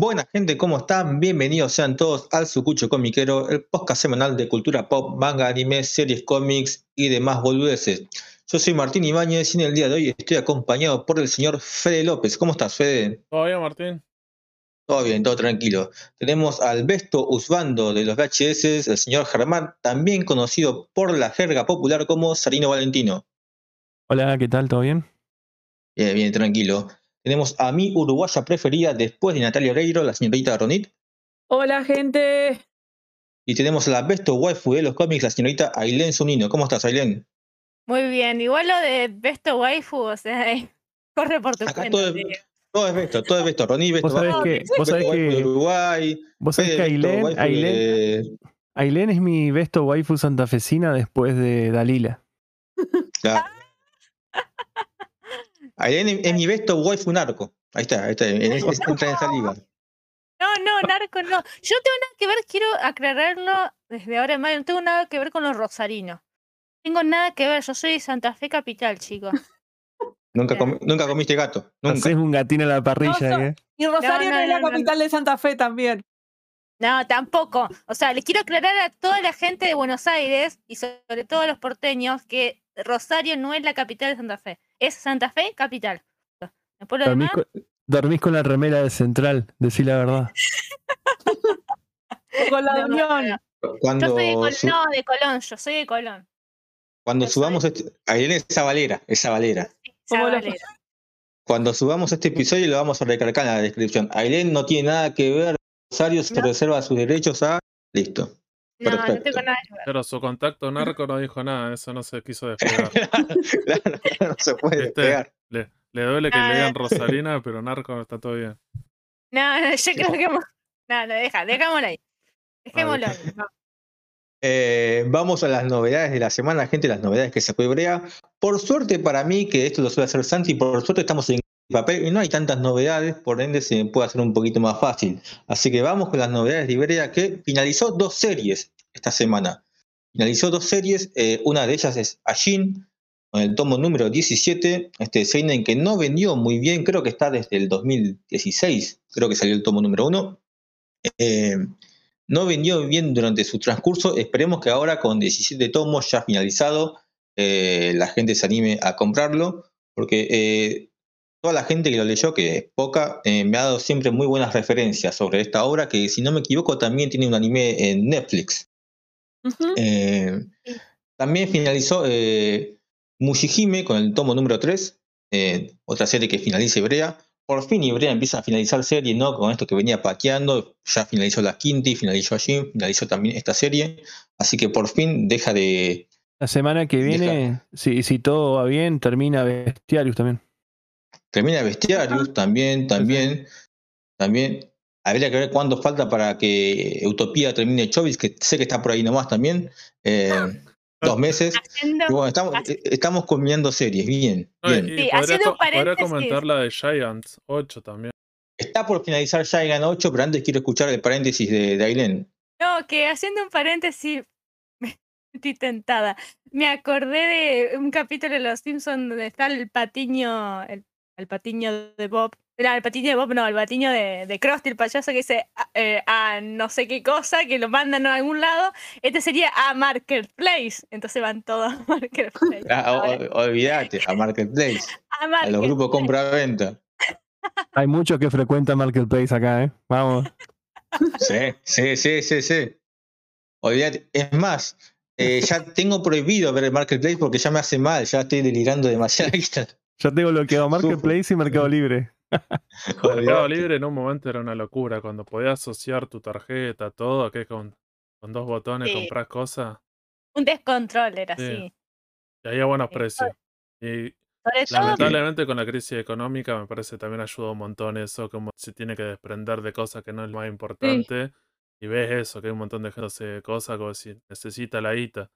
Buena gente, ¿cómo están? Bienvenidos sean todos al Sucucho Comiquero, el podcast semanal de cultura pop, manga, anime, series, cómics y demás boludeces. Yo soy Martín Ibáñez y en el día de hoy estoy acompañado por el señor Fede López. ¿Cómo estás, Fede? ¿Todo bien, Martín? Todo bien, todo tranquilo. Tenemos al Besto Usbando de los VHS, el señor Germán, también conocido por la jerga popular como Sarino Valentino. Hola, ¿qué tal? ¿Todo bien? Bien, bien, tranquilo. Tenemos a mi uruguaya preferida después de Natalia Oreiro, la señorita Ronit. Hola, gente. Y tenemos a la besto waifu de los cómics, la señorita Ailén Zunino. ¿Cómo estás, Ailén? Muy bien. Igual lo de besto waifu, o sea, eh, corre por tu Acá cuenta. todo es, tío. todo es besto, todo es besto. Ronit, besto Vos waifu, que, vos besto sabés waifu de que, Uruguay. vos sabés que Ailén, Ailén, de- Ailén es mi besto waifu santafesina después de Dalila. Claro. Es, es mi besto waifu narco. Ahí está, ahí está. en- en- entra en esa liga. No, no, narco, no. Yo no tengo nada que ver, quiero aclararlo desde ahora en mayo, no tengo nada que ver con los rosarinos. Tengo nada que ver, yo soy de Santa Fe Capital, chicos. Nunca, comiste gato. Nunca. Haces un gatín a la parrilla, No, ¿eh? Y Rosario No, no, no, es la no, no, capital de Santa Fe también. No, tampoco. O sea, les quiero aclarar a toda la gente de Buenos Aires y sobre todo a los porteños que Rosario no es la capital de Santa Fe. Es Santa Fe capital. Después lo Dormís demás, con, dormís con la remera de Central, decí la verdad. Con la no, Unión. Yo Cuando, soy de Colón, no, de Colón, yo soy de Colón. cuando yo subamos este. Ailén es Zabalera, es Zabalera. Sí, Zabalera. Cuando subamos este episodio lo vamos a recargar en la descripción. Ailén no tiene nada que ver. Rosario se No. reserva sus derechos a. Listo. No, no tengo nada que ver. Pero su contacto narco no dijo nada, eso no se quiso despegar. claro, no se puede ¿Viste? despegar. Le, le duele que le digan. Rosalina, pero narco está todo bien. No, no, yo creo que. No, no, deja, dejémoslo ahí. Dejémoslo ahí. no. Eh, vamos a las novedades de la semana, gente, las novedades que sacó Ibrea. Por suerte para mí, que esto lo suele hacer Santi, por suerte estamos en papel y no hay tantas novedades, por ende se puede hacer un poquito más fácil. Así que vamos con las novedades de Ibrea, que finalizó dos series esta semana. Finalizó dos series, eh, una de ellas es Ajin, con el tomo número 17, este Seinen que no vendió muy bien, creo que está desde el 2016, creo que salió el tomo número uno. Eh, no vendió bien durante su transcurso. Esperemos que ahora con 17 tomos ya finalizado, eh, la gente se anime a comprarlo, porque toda la gente que lo leyó, que es poca, eh, me ha dado siempre muy buenas referencias sobre esta obra, que si no me equivoco también tiene un anime en Netflix. Eh, también finalizó eh, Mushihime con el tomo número 3, eh, otra serie que finaliza Ibrea. Por fin Ibrea empieza a finalizar serie, ¿no? Con esto que venía pateando, ya finalizó la quinta y finalizó allí, finalizó también esta serie. Así que por fin deja de. La semana que viene, si, si todo va bien, termina Bestiarius también. Termina Bestiarius también, también, también. Habría que ver cuándo falta para que Utopía termine Chovis, que sé que está por ahí nomás también. eh, dos meses. Haciendo, bueno, estamos, eh, estamos combinando series, bien, bien. Sí, podría, haciendo co- un podría comentar la de Giants 8 también. Está por finalizar Shaigan 8, pero antes quiero escuchar el paréntesis de, de Ailén. No, que haciendo un paréntesis, me estoy tentada. Me acordé de un capítulo de Los Simpsons donde está el patiño, el, el patiño de Bob. No, el patiño de Bob, no, el patiño de, de Krusty, el payaso que dice a, eh, a no sé qué cosa, que lo mandan a algún lado. Este sería a Marketplace. Entonces van todos a Marketplace. Ah, o- olvídate, a Marketplace, a a los grupos compra-venta. Hay muchos que frecuentan Marketplace acá, ¿eh? Vamos. Sí, sí, sí, sí, sí. Olvídate. Es más, eh, ya tengo prohibido ver el Marketplace porque ya me hace mal, ya estoy delirando demasiado. Ya tengo bloqueado Marketplace y Mercado Libre. Mercado. Libre en un momento era una locura, cuando podías asociar tu tarjeta, todo, que con, con dos botones Sí. compras cosas, Un descontrol era Sí. así. y había buenos Sí. precios. Y Sobre todo, lamentablemente con la crisis económica me parece también ayuda un montón eso, como se tiene que desprender de cosas que no es lo más importante. Y ves eso, que hay un montón de gente que hace cosas como si necesita la guita.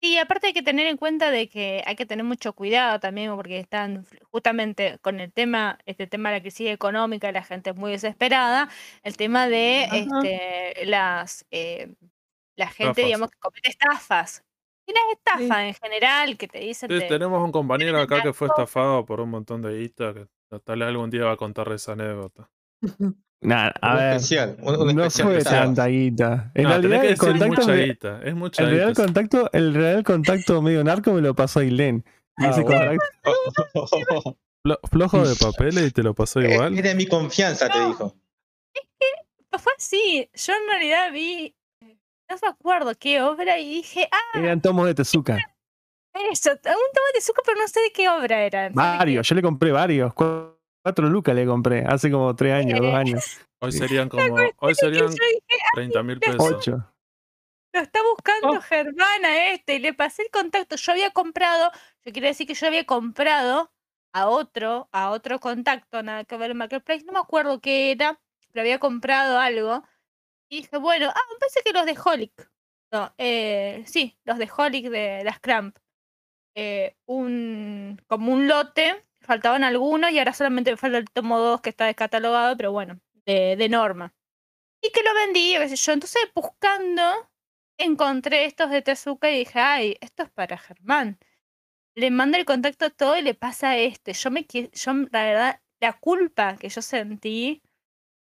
Y aparte hay que tener en cuenta de que hay que tener mucho cuidado también porque están justamente con el tema, este tema de la crisis económica, la gente es muy desesperada, el tema de Ajá. este, las eh, la gente, Estafas. digamos, que comete estafas. Y las estafas en general que te dicen Sí, tenemos un compañero acá que fue estafado por un montón de guita, que tal vez algún día va a contar esa anécdota. Nah, a Un ver. especial, un- un No especial fue que tanta guita. En No, realidad, que el contacto, mucha guita. Es mucha el real guita. contacto, el real contacto medio narco me lo pasó Ailén. Y Ah, ese bueno. contacto- Flo- Flojo de papeles y te lo pasó igual. Era mi confianza, te dijo. Pues fue así. Yo en realidad vi. No me acuerdo qué obra y dije, ah, eran tomos de Tezuka. eso, un tomo de suco, pero no sé de qué obra era. Varios, yo le compré varios. cu- Cuatro lucas le compré hace como tres años, dos años, Hoy serían como. Hoy serían yo dije, 30 mil pesos. ocho. lo está buscando Oh. Germán a este y le pasé el contacto. Yo había comprado, yo quiero decir que yo había comprado a otro, a otro contacto, nada que ver en Marketplace, no me acuerdo qué era, pero había comprado algo. Y dije, bueno, ah, me parece que los de Holic. No, eh, sí, los de Holic de las Cramp. Eh, un, como un lote, faltaban algunos y ahora solamente me falta el tomo 2 que está descatalogado, pero bueno, de, de norma. Y que lo vendí, qué sé yo. Entonces, buscando, encontré estos de Tezuka y dije, ay, esto es para Germán. Le manda el contacto a todo y le pasa a este. Yo me yo la verdad, la culpa que yo sentí,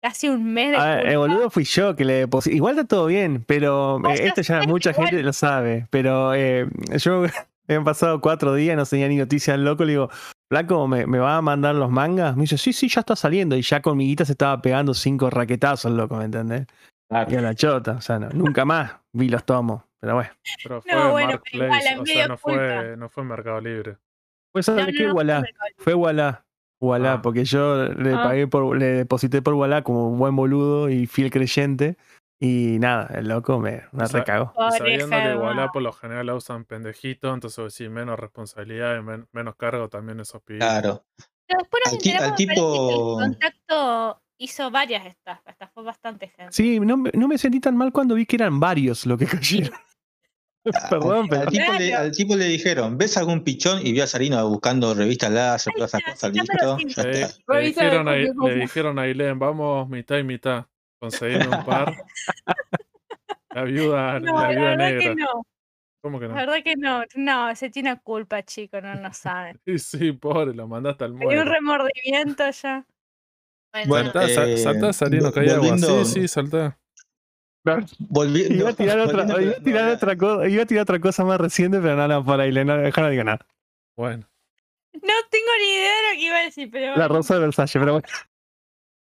casi un mes de A ver, culpa. el boludo fui yo que le deposité. Igual está todo bien, pero eh, esto ya mucha igual- gente lo sabe. Pero eh, yo han pasado cuatro días, no tenía ni noticias del loco. Le digo, Flaco, ¿me, ¿me va a mandar los mangas? Me dice, sí, sí, ya está saliendo. Y ya con mi guita se estaba pegando cinco raquetazos, loco, ¿me entendés? Y a la chota, o sea, no, nunca más vi los tomos. Pero bueno, Pero fue No, bueno, pero igual, O sea, no fue, no fue Mercado Libre. pues ¿sabes no, qué? no, Wallah. fue Wallah. Wallah, Ah. porque yo le Ah. pagué por, le deposité por Wallah como buen boludo y fiel creyente. Y nada, el loco me, me O sea, recagó. Sabiendo que igual por lo general la usan pendejito, entonces decís menos responsabilidad y men- menos cargo también esos pibes. Claro. Pero después nos Al ti- enteramos, al me parece que tipo- el contacto hizo varias estafas, estafó bastante gente. Sí, no, me- no me sentí tan mal cuando vi que eran varios lo que cayeron. Perdón, al, pero. al tipo le, Claro. al tipo le dijeron, ¿ves algún pichón? Y vio a Sarino buscando revistas láser, todas esas cosas, listo, Le, está. le dijeron a, le dijeron a Ailén, vamos mitad y mitad. Conseguir un par. La viuda, No, la la viuda verdad que negra. no. ¿Cómo que La no? verdad que no. No, se tiene culpa, chico, no lo saben. Sí, sí, pobre, lo mandaste al Hay un muerto. remordimiento ya. Bueno, Bueno, Saltá, sa- eh, saltá, Sarino, vo- que hay agua. Sí, sí, saltá. Volviendo, Iba a tirar otra, iba a tirar otra cosa, iba a tirar otra cosa más reciente, pero no, no, por ahí, no, dejar no diga nada. Bueno, no tengo ni idea de lo que iba a decir, pero La rosa de Versalles, pero bueno.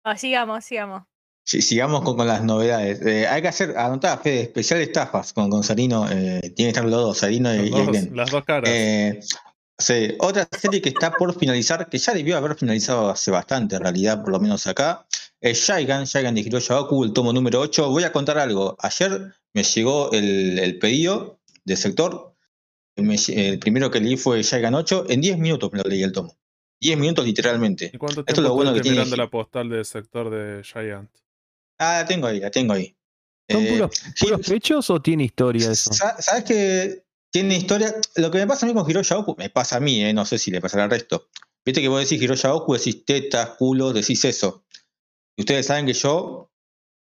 Oh, sigamos, sigamos. Sí, sigamos con, con las novedades. Eh, hay que hacer, anotar, Fede, especial estafas con, con Sarino. eh, tiene que estar los dos, Sarino y, dos, las dos caras. Eh, sí, otra serie que está por finalizar, que ya debió haber finalizado hace bastante, en realidad, por lo menos acá, es Shaigan, Shaigan de Hiroshi Oku, el tomo número 8. Voy a contar algo. Ayer me llegó el, el pedido del sector. Me el primero que leí fue Shaigan 8. En 10 minutos me lo leí el tomo. 10 minutos literalmente. ¿Y cuánto esto es tiempo lo bueno que tiene mirando la postal del sector de Giant? Ah, la tengo ahí, la tengo ahí. ¿Son Eh, puros, sí, puros pechos o tiene historia eso? Sa- ¿Sabes que tiene historia? Lo que me pasa a mí con Hiroshi Oku, me pasa a mí, eh, no sé si le pasará al resto. Viste que vos decís Hiroshi Oku, decís tetas, culo, decís eso. Y ustedes saben que yo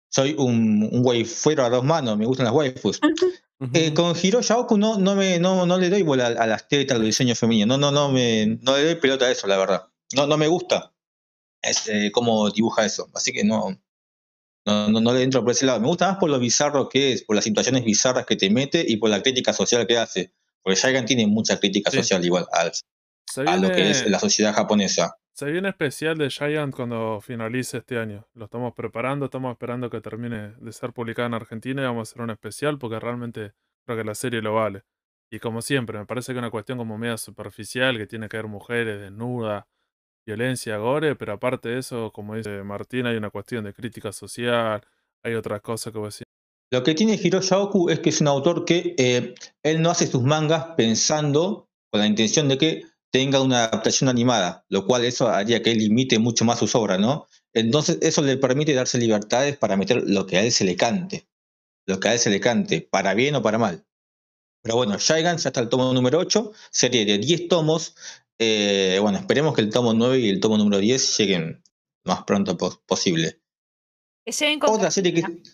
soy un, un waifuero a dos manos, me gustan las waifus. Eh, con Hiroshi Oku no, no, me, no, no le doy bola a, a las tetas, al diseño femenino. No, no, no, me, no le doy pelota a eso, la verdad. No, no me gusta es, eh, cómo dibuja eso. Así que no, no, no, no le entro por ese lado. Me gusta más por lo bizarro que es, por las situaciones bizarras que te mete y por la crítica social que hace. Porque Shaigan tiene mucha crítica Sí. social igual al- a lo que es la sociedad japonesa. se viene especial de Giant cuando finalice este año. Lo estamos preparando, estamos esperando que termine de ser publicada en Argentina y vamos a hacer un especial porque realmente creo que la serie lo vale. Y como siempre, me parece que es una cuestión como media superficial, que tiene que ver mujeres desnudas, violencia, gore, pero aparte de eso, como dice Martín, hay una cuestión de crítica social, hay otras cosas que vos decís. Lo que tiene Hiroshi Oku es que es un autor que eh, él no hace sus mangas pensando con la intención de que tenga una adaptación animada, lo cual eso haría que él limite mucho más sus obras, ¿no? Entonces eso le permite darse libertades para meter lo que a él se le cante, lo que a él se le cante, para bien o para mal. Pero bueno, Shaigan ya está el tomo número 8, serie de 10 tomos. Eh, bueno, esperemos que el tomo 9 y el tomo número 10 lleguen lo más pronto pos- posible. Que lleguen con Otra serie que. cajita.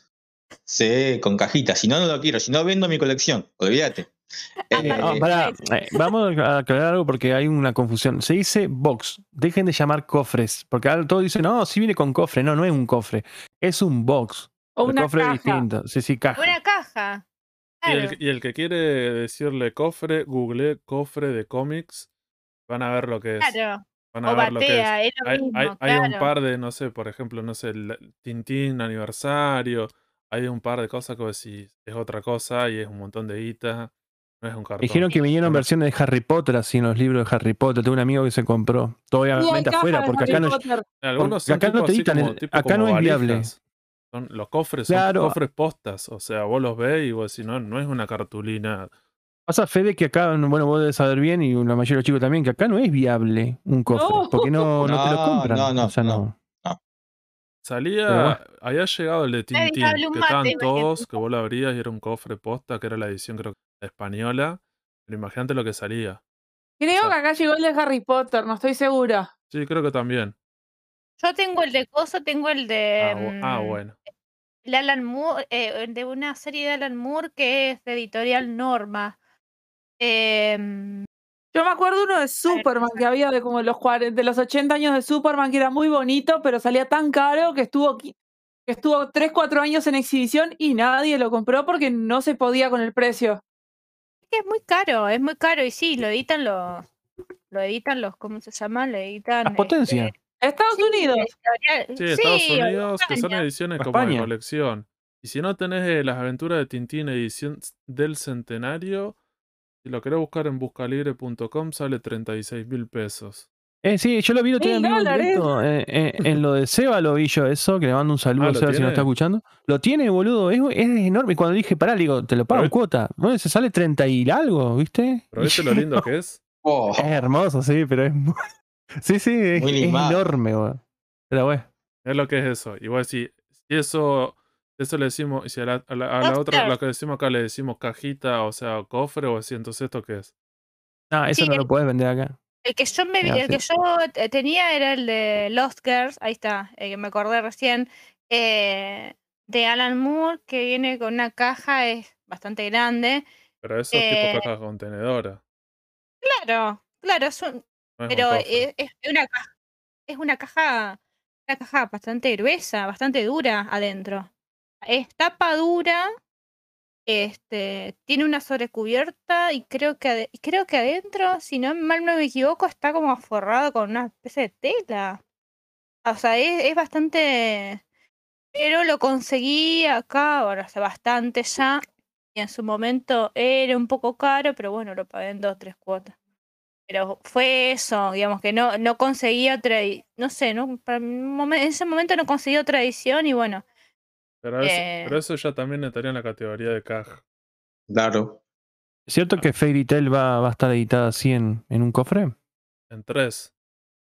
Sí, con cajita. Si no, no lo quiero. Si no, vendo mi colección. Olvídate. Eh, No, pará, eh, vamos a aclarar algo porque hay una confusión. Se dice box. Dejen de llamar cofres. Porque ahora todos dicen, no, sí viene con cofre. No, no es un cofre. Es un box. O El una cofre caja. es distinto. Sí, sí, caja. Una caja. Y el, y el que quiere decirle cofre, google cofre de cómics, van a ver lo que es. Claro. Van a O ver lo que es. batea, es lo Hay, mismo, hay- hay un par de, no sé, por ejemplo, no sé, el Tintín aniversario. Hay un par de cosas que si es otra cosa y es un montón de guita. No es un cartón. Dijeron que vinieron versiones de Harry Potter así en los libros de Harry Potter. Tengo un amigo que se compró. Venta caja afuera porque acá no, porque acá no te editan como- el- tipo acá no como es viable. Son, los cofres son cofres postas. O sea, vos los ves y vos decís, no, no es una cartulina. Pasa, Fede, que acá, bueno, vos debes saber bien y la mayoría de los chicos también, que acá no es viable un cofre. No. Porque no, no te lo compran. no, no, o sea, no. no. Salía, había llegado el de Tintín, que estaban todos, que vos lo abrías y era un cofre posta, que era la edición creo que española. Pero imagínate lo que salía. Creo sea- que acá llegó el de Harry Potter, no estoy segura. Sí, creo que también. Yo tengo el de Coso, tengo el de. Ah, bu- ah, mm, bueno. el Alan Moore, eh, de una serie de Alan Moore que es de editorial Norma. Em, Yo me acuerdo uno de Superman que había de como los 40, de los 80 años de Superman que era muy bonito, pero salía tan caro que estuvo que estuvo 3, 4 años en exhibición y nadie lo compró porque no se podía con el precio. que es muy caro, es muy caro. Y sí, lo editan los. Lo editan los. ¿Cómo se llama? Lo editan. Las potencias. este, Estados sí, Unidos. Sí, Estados sí, Unidos, que son España. ediciones O como de España. colección. Y si no tenés eh, las aventuras de Tintín edición del centenario, si lo querés buscar en buscalibre.com sale 36 mil pesos. Eh, sí, yo lo vi el otro día en eh, eh, en lo de Seba lo vi yo eso, que le mando un saludo Ah, a ¿lo Seba si no está escuchando. Lo tiene, boludo, es, es enorme. Y cuando dije, pará, le digo, te lo pago en cuota. Bueno, se sale 30 y algo, ¿viste? Pero viste lo lindo que es. oh, Es hermoso, sí, pero es muy... Sí, sí, es, enorme, weón. Pero bueno. Es lo que es eso. Igual si, si eso, eso le decimos, y si a la, a la- a la otra, lo que decimos acá le decimos cajita, o sea, cofre, o así, entonces esto qué es. No, eso Sí, no el- lo puedes vender acá. El que yo me el que yo te- tenía era el de Lost Girls, ahí está, el que me acordé recién, eh, de Alan Moore, que viene con una caja, es bastante grande. Pero eso es Eh, tipo caja contenedora. Claro, claro, es un, no es pero es, es una caja, es una caja, una caja bastante gruesa, bastante dura adentro. Es tapa dura, este, tiene una sobrecubierta y creo que creo que adentro, si no mal no me equivoco, está como forrado con una especie de tela. O sea, es, es bastante. Pero lo conseguí acá, ahora hace bastante ya. Y en su momento era un poco caro, pero bueno, lo pagué en dos, tres cuotas. Pero fue eso, digamos que no, no conseguí otra, no sé, ¿no? En ese momento no conseguí otra edición y bueno, Pero, eso, eh, pero eso ya también estaría en la categoría de caja. claro. ¿Es cierto que Fairy Tail va, va a estar editada así en, en un cofre? En tres.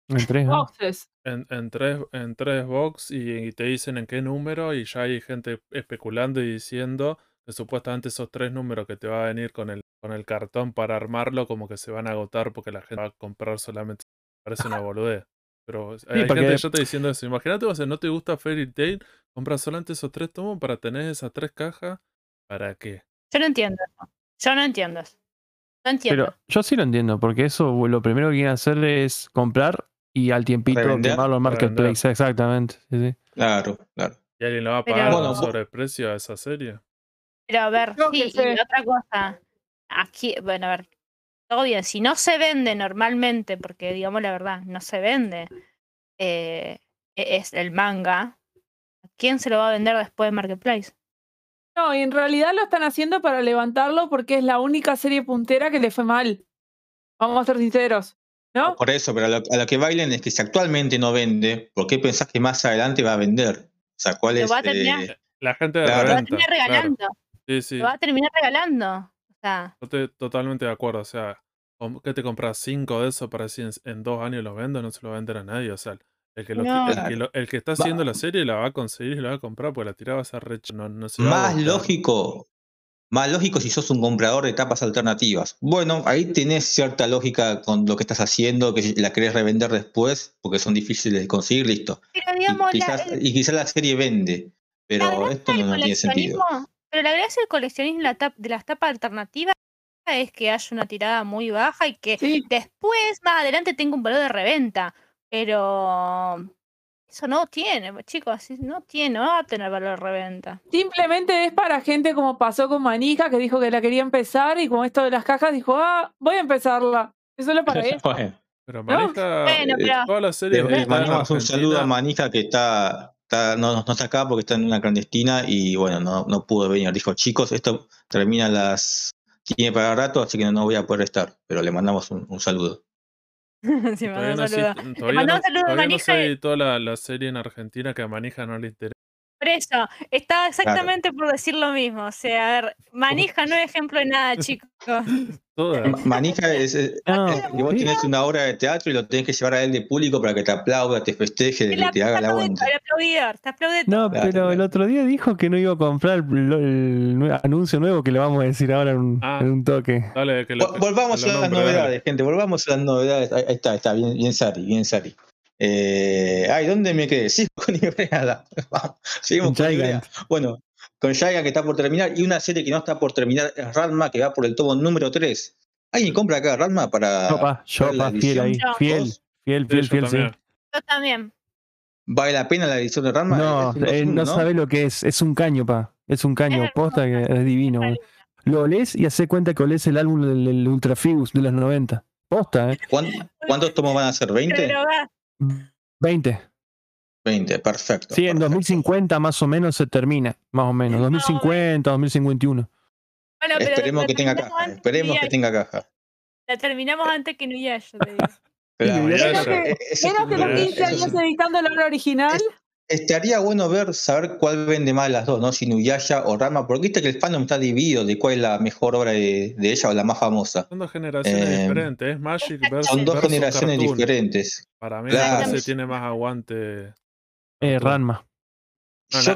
En tres, ¿no? Boxes. En, en tres, en tres box y, y te dicen en qué número y ya hay gente especulando y diciendo que supuestamente esos tres números que te va a venir con el, con el cartón para armarlo como que se van a agotar porque la gente va a comprar solamente. Parece una boludez. Pero hay hay porque- gente que ya está diciendo eso. Imagínate, o sea, no te gusta Fairy Tail, compras solamente esos tres tomos para tener esas tres cajas. ¿Para qué? yo no entiendo eso. Yo no entiendo eso. No entiendo. Pero yo sí lo entiendo, porque eso lo primero que quieren hacer es comprar y al tiempito quemarlo en revender. Marketplace. Exactamente. Sí, sí. Claro, claro. ¿Y alguien le va a Pero- pagar Bueno, un sobreprecio a esa serie? Pero a ver, sí, y otra cosa. Aquí, bueno, a ver, Si no se vende normalmente, porque digamos la verdad, no se vende, eh, e- es el manga, ¿a quién se lo va a vender después de Marketplace? No, y en realidad lo están haciendo para levantarlo porque es la única serie puntera que le fue mal. Vamos a ser sinceros. ¿No? Por eso, pero a lo, a lo que bailen es que si actualmente no vende, ¿por qué pensás que más adelante va a vender? O sea, ¿cuál Lo es? va a terminar. eh, La gente de Claro. Lo va a terminar claro. regalando. Sí, sí. Lo va a terminar regalando. O sea, Yo estoy totalmente de acuerdo. O sea, ¿qué te compras cinco de esos para decir en, en dos años los vendo? No se lo va a vender a nadie. O sea, el que, lo, No. el que, lo- el que está Va- haciendo la serie la va a conseguir y la va a comprar porque la tirada va a ser recha. No, no se va a más lógico, más lógico si sos un comprador de tapas alternativas. Bueno, ahí tenés cierta lógica con lo que estás haciendo, que la querés revender después, porque son difíciles de conseguir, listo. pero Y la, quizás, el- y quizás la serie vende, pero esto no, no tiene sentido. coleccionismo- Pero la gracia del coleccionismo de las tapas alternativas es que haya una tirada muy baja y que Sí, después, más adelante, tenga un valor de reventa. Pero eso no tiene, chicos, no tiene, no va a tener valor de reventa. simplemente es para gente como pasó con Manija, que dijo que la quería empezar y con esto de las cajas dijo, ah, voy a empezarla. Es solo para eso. Bueno, Pero No, Manija, bueno, eh, pero- toda la le, serie le está en mandamos un saludo a. Manija que está, está- no, no está acá porque está en una clandestina y bueno, no, no pudo venir. Dijo, chicos, esto termina a las... Tiene para rato, así que no, no voy a poder estar, pero le mandamos un, un saludo. Sí, Todavía no, un saludo. existe- todavía no- todavía no Manija se y- editó la, la serie en Argentina que a Manija no le interesa. Por eso, estaba exactamente por decir lo mismo. O sea, a ver, manija no es ejemplo de nada, chicos. Manija es, es- No, es que vos tenés una obra de teatro y lo tenés que llevar a él de público para que te aplauda, te festeje, que te haga aplaude- aguante. te No, Claro, pero el otro día dijo que no iba a comprar el, anuncio nuevo que le vamos a decir ahora en un, Ah. en un toque. Dale, que lo, Vol- Volvamos que lo a las nombre, dale. novedades, gente. Volvamos a las novedades. Ahí, ahí está, está bien, bien Sari, bien Sari. Eh, ay, ¿dónde me quedé? Sigo con Ibrea. Vamos, Seguimos con Ibrea. Giant. Bueno, con Giant que está por terminar y una serie que no está por terminar es Ranma que va por el tomo número 3. ¿Alguien compra acá Ranma para Yo, pa, yo, ver la pa, fiel ahí. Fiel, fiel, Sí, fiel, yo fiel, sí. Yo también. ¿Vale la pena la edición de Ranma? No, eh, 2-1, no sabe lo que es. Es un caño, pa. Es un caño. Es Posta que es divino. güey. Lo olés y hace cuenta que olés el álbum del, del de los 90. Posta, ¿eh? ¿Cuán- ¿Cuántos tomos van a ser? Te ¿20? Drogás. 20. 20, perfecto. Sí, en perfecto. 2050 más o menos se termina. Más o menos. 2050, 2051. Bueno, pero Esperemos que tenga caja. Esperemos que tenga caja. La terminamos antes que Inuyasha, te digo. Claro, que- que los un- 15 eso es años editando la obra original. Estaría bueno ver, saber cuál vende más de las dos, ¿no? Si Inuyasha o Rama, porque viste que el fandom está dividido de cuál es la mejor obra de, de ella o la más famosa. Son dos generaciones Eh, diferentes. Es Magic versus, Son dos versus generaciones Cartoon. diferentes. Para mí Claro. me tiene más aguante. Eh. Ranma.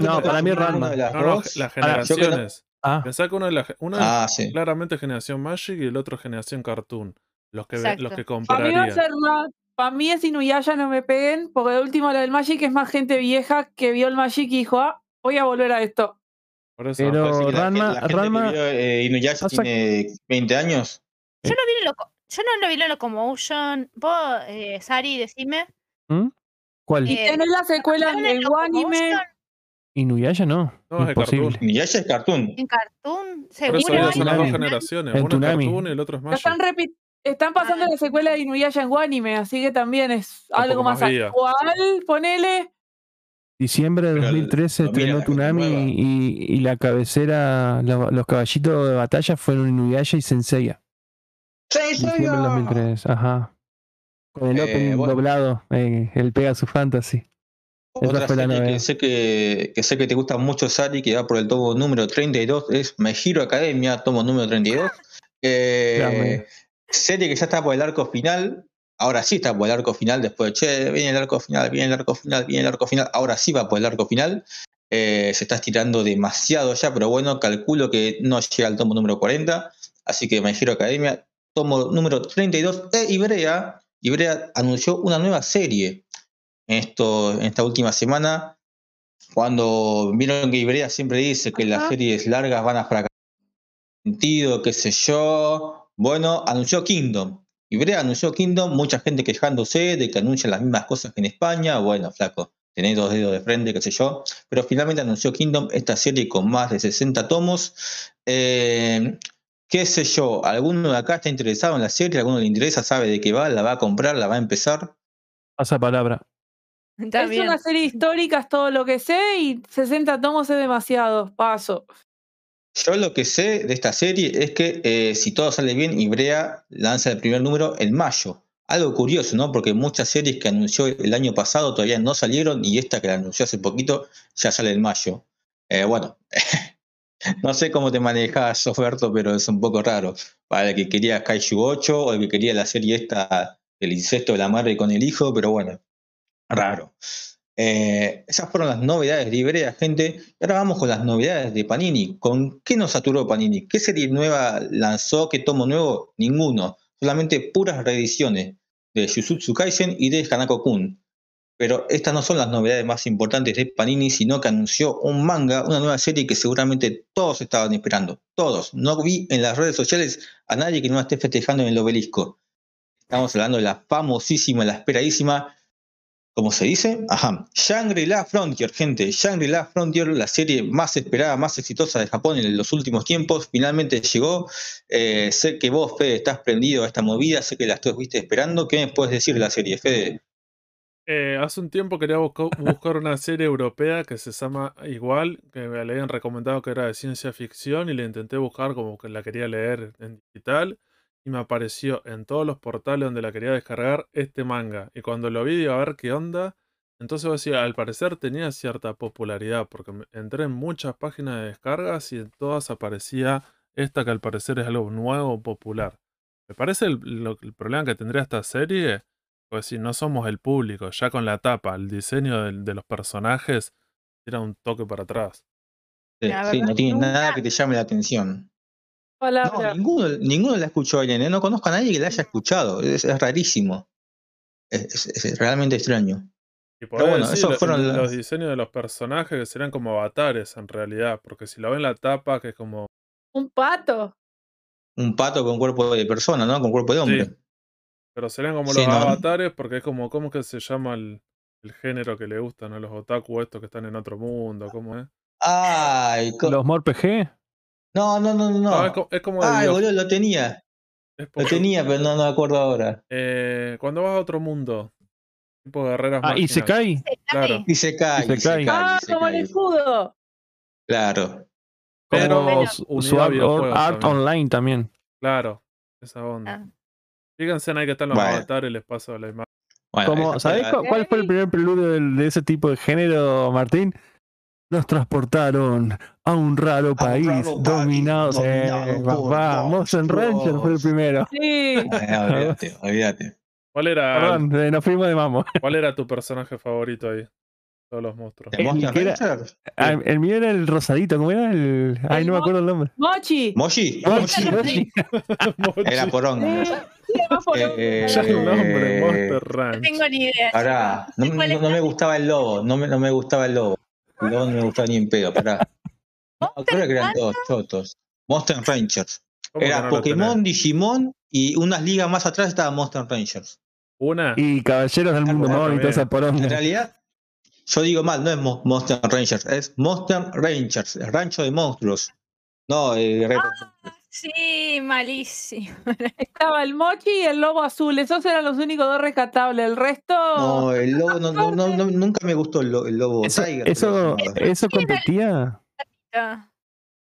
No, para mí una Ranma. las No, no, creo- generaciones. Ah, Pensá que uno, de la, uno Ah, es sí. claramente generación Magic y el otro generación Cartoon. Los que, ve- los que Para mí va a ser la- Para mí es Inuyasha, no me peguen, porque de último la del Magic es más gente vieja que vio el Magic y dijo, ah, voy a volver a esto. Por eso. Pero- la Ranma- gente- la gente que Ranma- vio, eh, Inuyasha pasa- tiene 20 años. Yo no vi loco. Yo no lo vi en Locomotion. Vos, eh, Sari, decime. ¿Mm? ¿Cuál? Y Eh, tenés la secuela ¿vieron en el anime. Inuyasha no. No, es Imposible. Cartoon. Inuyasha es cartoon. En Cartoon, Por seguro. eso digo, son las dos generaciones. En Uno es. Cartoon y el otro es Magic. están, repi- están pasando Ah. la secuela de Inuyasha en Wanime, así que también es Un algo más más actual, ponele. Diciembre de Pero 2013 lo mira estrenó Tsunami y, y la cabecera, lo- los caballitos de batalla fueron Inuyasha y Senseiya. Diciembre del 2003, ajá. Con el Eh, opening bueno. doblado, eh, el Pegasus Fantasy. Otra fue la serie que sé que, que sé que te gusta mucho, Sari, que va por el tomo número 32, es My Hero Academia, tomo número 32. Eh. Serie que ya está por el arco final. Ahora sí está por el arco final, después de, che, viene el arco final, viene el arco final, viene el arco final. Ahora sí va por el arco final. Eh, se está estirando demasiado ya, pero bueno, calculo que no llega al tomo número 40. Así que My Hero Academia, tomo número 32. E Ibrea, Ibrea anunció una nueva serie en, esto, en esta última semana. Cuando vieron que Ibrea siempre dice que las series largas van a fracasar, sentido, qué sé yo. Bueno, anunció Kingdom. Ibrea anunció Kingdom, mucha gente quejándose de que anuncia las mismas cosas que en España. Bueno, flaco, tenés dos dedos de frente, qué sé yo. Pero finalmente anunció Kingdom, esta serie con más de 60 tomos. Eh, qué sé yo, ¿alguno de acá está interesado en la serie? ¿Alguno le interesa? ¿Sabe de qué va? ¿La va a comprar? ¿La va a empezar? Pasa palabra. Está es bien. una serie histórica, es todo lo que sé, y 60 tomos es demasiado. Paso. Yo lo que sé de esta serie es que eh, si todo sale bien, Ibrea lanza el primer número en mayo. Algo curioso, ¿no? Porque muchas series que anunció el año pasado todavía no salieron y esta que la anunció hace poquito ya sale en mayo. Eh, bueno, no sé cómo te manejas, Soferto, pero es un poco raro. Para el que quería Kaiju 8 o el que quería la serie esta, el incesto de la madre con el hijo, pero bueno, raro. Eh, esas fueron las novedades de Ibrea, gente. Ahora vamos con las novedades de Panini. ¿Con qué nos saturó Panini? ¿Qué serie nueva lanzó? ¿Qué tomo nuevo? Ninguno. Solamente puras reediciones de Jujutsu Kaisen y de Hanako Kun. Pero estas no son las novedades más importantes de Panini, sino que anunció un manga, una nueva serie que seguramente todos estaban esperando. Todos. No vi en las redes sociales a nadie que no esté festejando en el obelisco. Estamos hablando de la famosísima, la esperadísima, ¿cómo se dice? Ajá. Shangri-La Frontier, gente. Shangri-La Frontier, la serie más esperada, más exitosa de Japón en los últimos tiempos, finalmente llegó. Eh, sé que vos, Fede, estás prendido a esta movida, sé que la estuviste esperando. ¿Qué me puedes decir de la serie, Fede? Eh, hace un tiempo quería buscar una serie europea que se llama igual, que me le habían recomendado que era de ciencia ficción y la intenté buscar como que la quería leer en digital y me apareció en todos los portales donde la quería descargar este manga. Y cuando lo vi, digo, a ver qué onda. Entonces al parecer tenía cierta popularidad porque entré en muchas páginas de descargas y en todas aparecía esta que al parecer es algo nuevo, popular. Me parece el, lo- el problema que tendría esta serie pues si no somos el público, ya con la tapa, el diseño de, los personajes tira un toque para atrás. Sí, sí, no tiene nunca- nada que te llame la atención. No, ninguno, ninguno la escuchó, Irene. No conozco a nadie que la haya escuchado. Es, es rarísimo. Es, es- es realmente extraño. Y por Pero ahí bueno, decir, esos fueron los diseños de los personajes que serían como avatares en realidad, porque si lo ven la tapa, que es como... Un pato. Un pato con cuerpo de persona, ¿no? Con cuerpo de hombre. Sí. Pero serían como Sí, los no. avatares, porque es como, ¿cómo es que se llama el, el género que le gustan a los otaku estos que están en otro mundo? ¿Cómo es? Ay, Los MorPG. No, no, no, no. no. Ah, es, co- es como de Ay, video- boludo, lo tenía. Lo tenía, pero no, no me acuerdo ahora. eh, cuando vas a otro mundo, tipo guerreras Ah, y se cae. Claro. Y se cae, Y se y se cae. cae, Ah, se como el escudo. Claro. Pero Como unido su- art, videojuegos art también. online también. Claro, esa onda. Ah. Fíjense ahí que están los Bueno. avatares, les paso la imagen. Bueno, ¿Sabés cuál fue el primer preludio de ese tipo de género, Martín? Nos transportaron a un raro país, raro país, dominado. Sí, dominado por papá, Monster Ranger fue el primero. Sí. Eh, olvídate, olvídate. ¿Cuál era, Perdón, eh, nos fuimos de mamo. ¿Cuál era tu personaje favorito ahí? Todos los monstruos. ¿El El era- Ranger? Ah, el mío era el rosadito, ¿cómo era? El... Ay, no me acuerdo el nombre. Mochi. Moshi. Mochi, Mochi. Era poronga. Sí, por- Eh, Ya el nombre, Eh, Monster No Ranch. tengo ni idea. Chicos. no, no- no me gustaba el lobo, no me, no me gustaba el lobo. Lobo no me gustaba ni en pedo, pará. No, creo que eran todos chotos. Monster Rangers. ¿Cómo que Era no Pokémon? Digimon y unas ligas más atrás estaba Monster Rangers. Una. Y Caballeros del Mundo Móvil y toda esa En poronga. realidad, yo digo mal, no es Mo- Monster Rangers, es Monster Rangers, el rancho de monstruos. No, eh, re- Sí, malísimo. Estaba el Mochi y el lobo azul. Esos eran los únicos dos rescatables. El resto. no, el lobo, no, no, no, no- nunca me gustó el, lo- el lobo Eso, Tiger. eso, competía. Ah,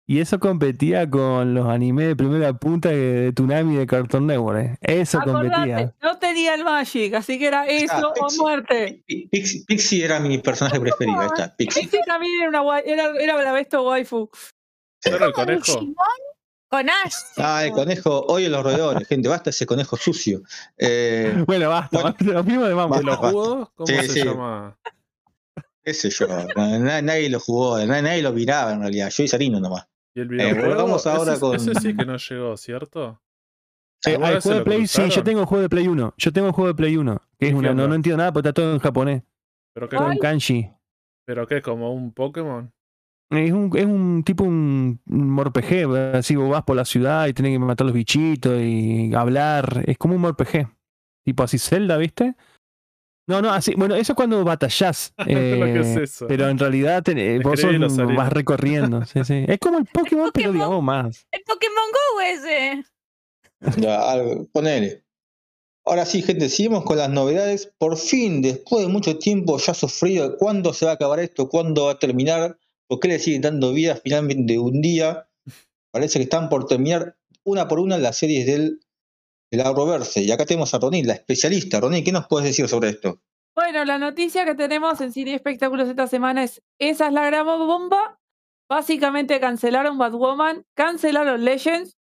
Y eso competía con los animes de primera punta de, de Tsunami de Cartoon Network. eh. Eso Acordate, competía. no tenía el Magic, así que era eso o Pixie. muerte. Pi- Pixie, Pixie era mi personaje preferido, está, Pixie. También era una era, era Bravesto waifu. ¿No era el ¿Con conejo? Digimon? Con Ash. Ah, el conejo, oye los roedores, gente, basta ese conejo sucio. Eh, Bueno, basta, Bueno. basta, nos fuimos de mambo. ¿De los Basta, jugos? ¿Cómo Sí, se sí. llama? qué sé yo, na- na- nadie lo jugó, na- nadie lo miraba en realidad, yo y Sarino nomás. ¿Y el videojuego? volvamos ahora ese, con- ese sí que no llegó, ¿cierto? Eh, ¿Alguna al vez se juego de lo Play, sí, yo tengo el juego de Play 1. Yo tengo el juego de Play 1. Que es ¿Y qué una, no, no entiendo nada porque está todo en japonés. ¿Pero qué, Todo en kanji. ¿Pero qué? ¿Como un Pokémon? Es un, es un tipo un, un RPG, así vos vas por la ciudad y tenés que matar los bichitos y hablar. Es como un RPG. Tipo así Zelda, ¿viste? No, no, así. Bueno, eso es cuando batallás. Lo que es eh, eso. pero en realidad ten- eh, vos sos, vas recorriendo. sí, sí. Es como el Pokémon, pero Pokémon. digamos más. El Pokémon Go ese. Ya, algo, ponele. Ahora sí, gente, seguimos con las novedades. Por fin, después de mucho tiempo ya sufrido, ¿cuándo se va a acabar esto? ¿Cuándo va a terminar? ¿Por qué le siguen dando vida finalmente un día? Parece que están por terminar una por una las series del, del. Y acá tenemos a Ronin, la especialista. Ronin, ¿qué nos puedes decir sobre esto? Bueno, la noticia que tenemos en Cine Espectáculos esta semana es: esa es la gran bomba. Básicamente cancelaron Batwoman, cancelaron Legends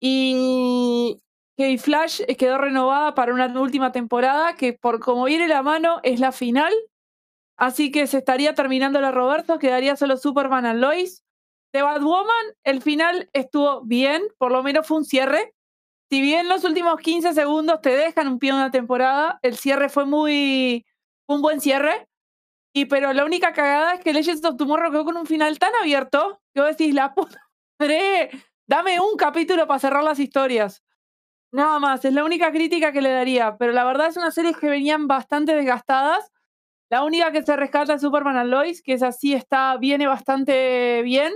y que Flash quedó renovada para una última temporada que por como viene la mano es la final. Así que se estaría terminando la Roberto, quedaría solo Superman and Lois. De Batwoman, el final estuvo bien, por lo menos fue un cierre. Si bien los últimos 15 segundos te dejan un pie de una temporada, el cierre fue muy, un buen cierre. Y pero la única cagada es que Legends of Tomorrow quedó con un final tan abierto que vos decís, la puta madre, dame un capítulo para cerrar las historias. Nada más, es la única crítica que le daría. Pero la verdad es una serie que venían bastante desgastadas. La única que se rescata es Superman and Lois, que es así, está, viene bastante bien.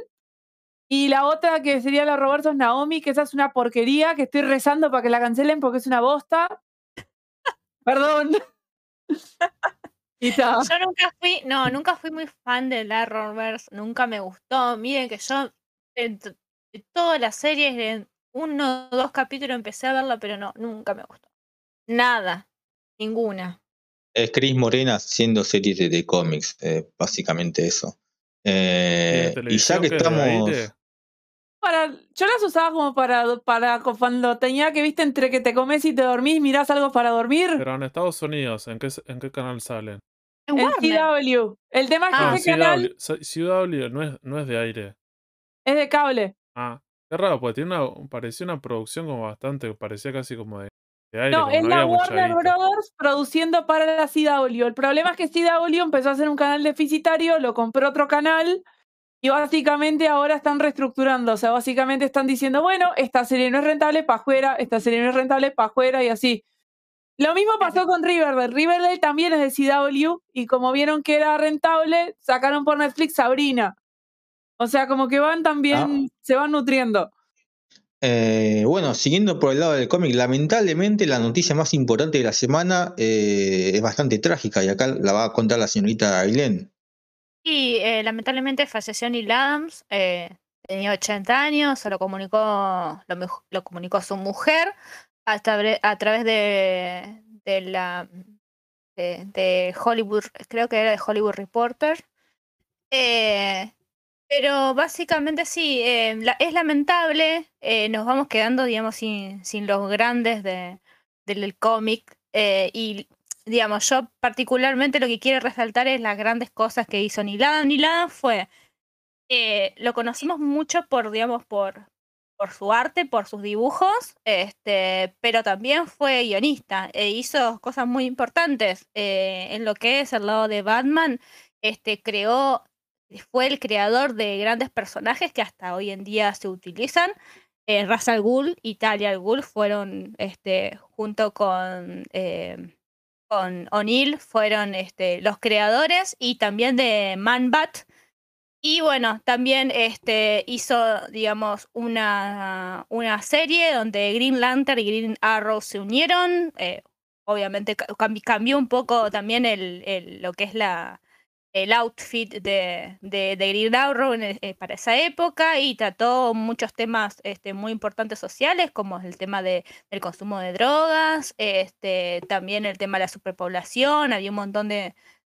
Y la otra que sería la Roberto es Naomi, que esa es una porquería, que estoy rezando para que la cancelen porque es una bosta. Perdón. Yo nunca fui, no, nunca fui muy fan de la Arrowverse, nunca me gustó. Miren que yo de todas las series, en uno o dos capítulos empecé a verla, pero no, nunca me gustó. Nada, ninguna. Es Chris Morena haciendo series de, de cómics, eh, básicamente eso. ¿Y Eh, de y ya que estamos. Para, yo las usaba como para, para cuando tenía que, viste, entre que te comes y te dormís, mirás algo para dormir. Pero en Estados Unidos, ¿en qué, en qué canal salen? En. CW. El tema es que Ah, ese canal CW, CW no es, no es de aire. es de cable. Ah, qué raro, porque tiene una, parecía una producción como bastante, parecía casi como de aire, No, es no la Warner. Brothers produciendo para la CW. El problema es que CW empezó a hacer un canal deficitario, lo compró otro canal y básicamente ahora están reestructurando. O sea, básicamente están diciendo, bueno, esta serie no es rentable para afuera, esta serie no es rentable para afuera y así. Lo mismo pasó con Riverdale. Riverdale también es de CW y como vieron que era rentable, sacaron por Netflix Sabrina. O sea, como que van también, se van nutriendo. Eh, bueno, siguiendo por el lado del cómic, lamentablemente la noticia más importante de la semana eh, es bastante trágica y acá la va a contar la señorita Ailén. Y eh, lamentablemente falleció Neil Adams, eh, tenía 80 años, se lo comunicó, lo, comunicó su mujer a, a través de, de la de Hollywood, creo que era de Hollywood Reporter. Eh, pero básicamente sí, eh, es lamentable, eh, nos vamos quedando, digamos, sin, sin los grandes de, del cómic. eh, y digamos, yo particularmente lo que quiero resaltar es las grandes cosas que hizo. Neil Adams fue, lo conocemos mucho por, digamos, por, por su arte, por sus dibujos, este, pero también fue guionista e hizo cosas muy importantes en lo que es el lado de Batman. Este, creó, fue el creador de grandes personajes que hasta hoy en día se utilizan. Eh, Ra's al Ghul y Talia al Ghul fueron, este, junto con eh, con O'Neill fueron este, los creadores y también de Man-Bat. Y bueno, también este, hizo, digamos, una, una serie donde Green Lantern y Green Arrow se unieron. eh, obviamente ca- cambi- cambió un poco también el- lo que es la, el outfit de, de, de Green Arrow eh, para esa época y trató muchos temas este, muy importantes sociales, como el tema de, del consumo de drogas, este, también el tema de la superpoblación, había un montón de,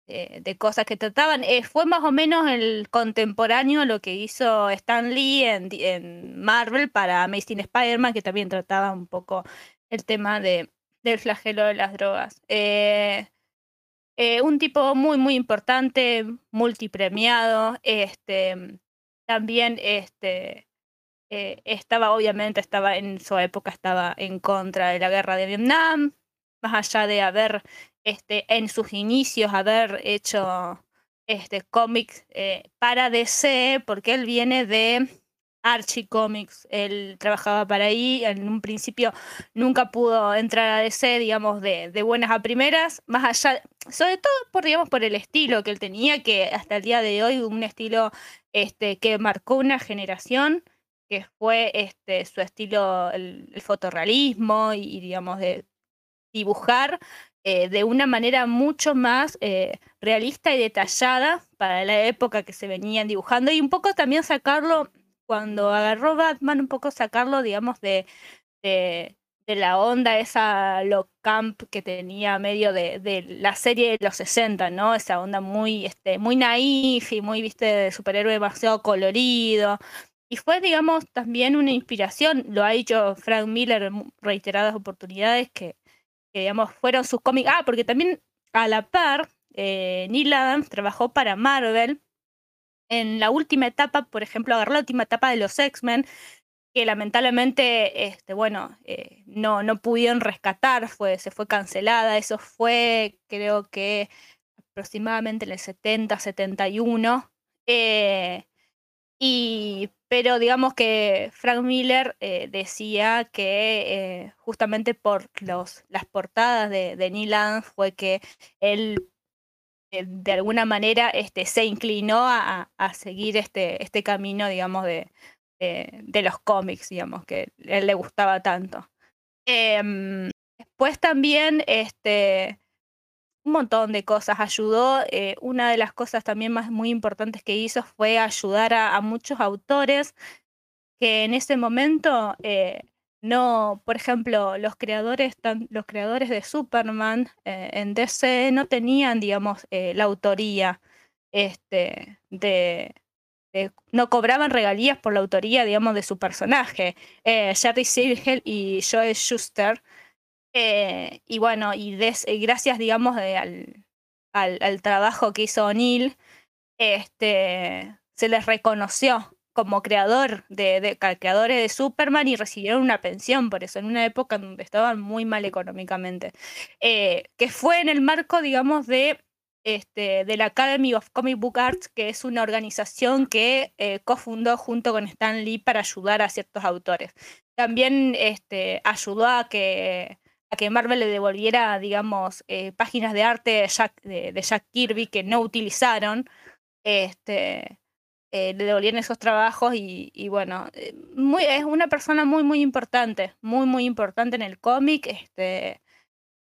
de, cosas que trataban. Eh, fue más o menos el contemporáneo lo que hizo Stan Lee en, en Marvel para Amazing Spider-Man, que también trataba un poco el tema de, del flagelo de las drogas. Eh, eh, un tipo muy, muy importante, multipremiado, este, también este, eh, estaba, obviamente, estaba en su época, estaba en contra de la guerra de Vietnam, más allá de haber, este, en sus inicios, haber hecho este, cómics eh, para DC, porque él viene de Archie Comics, él trabajaba para ahí, en un principio nunca pudo entrar a DC, digamos, de, buenas a primeras, más allá, sobre todo por, digamos, por el estilo que él tenía, que hasta el día de hoy un estilo este, que marcó una generación, que fue este, su estilo, el, el fotorrealismo y, y, digamos, de dibujar eh, de una manera mucho más eh, realista y detallada para la época que se venían dibujando y un poco también sacarlo, cuando agarró Batman, un poco sacarlo, digamos, de, de, de la onda esa low camp que tenía medio de, de, la serie de los 60, ¿no? Esa onda muy, este, muy naif y muy, viste, de superhéroe demasiado colorido. Y fue, digamos, también una inspiración, lo ha dicho Frank Miller en reiteradas oportunidades, que, que digamos, fueron sus cómics. Ah, porque también a la par, eh, Neil Adams trabajó para Marvel en la última etapa, por ejemplo, agarró la última etapa de los X-Men, que lamentablemente, este, bueno, eh, no, no pudieron rescatar, fue, se fue cancelada. Eso fue, creo que aproximadamente en el 70, 71. Eh, y, pero digamos que Frank Miller eh, decía que justamente por los, las portadas de, de Neil Adams fue que él de alguna manera este, se inclinó a, a seguir este, este camino, digamos, de, de, los cómics, digamos, que a él le gustaba tanto. Em, después también, este, un montón de cosas ayudó. eh, una de las cosas también más muy importantes que hizo fue ayudar a, a muchos autores que en ese momento eh, no, por ejemplo, los creadores, tan- los creadores de Superman eh, en DC no tenían, digamos, eh, la autoría este, de, no cobraban regalías por la autoría, digamos, de su personaje. Eh, Jerry Siegel y Joe Schuster. y bueno, y gracias, digamos, de- al, al, al trabajo que hizo O'Neill, este, se les reconoció como creador de, de creadores de Superman y recibieron una pensión por eso, en una época en donde estaban muy mal económicamente. Eh, que fue en el marco, digamos, de, este, de la Academy of Comic Book Arts, que es una organización que eh, cofundó junto con Stan Lee para ayudar a ciertos autores. También este, ayudó a que, a que Marvel le devolviera, digamos, eh, páginas de arte de Jack, de, de Jack Kirby que no utilizaron. Este, eh, le devolvieron esos trabajos y, y bueno, eh, muy, es una persona muy, muy importante, muy, muy importante en el cómic. Este,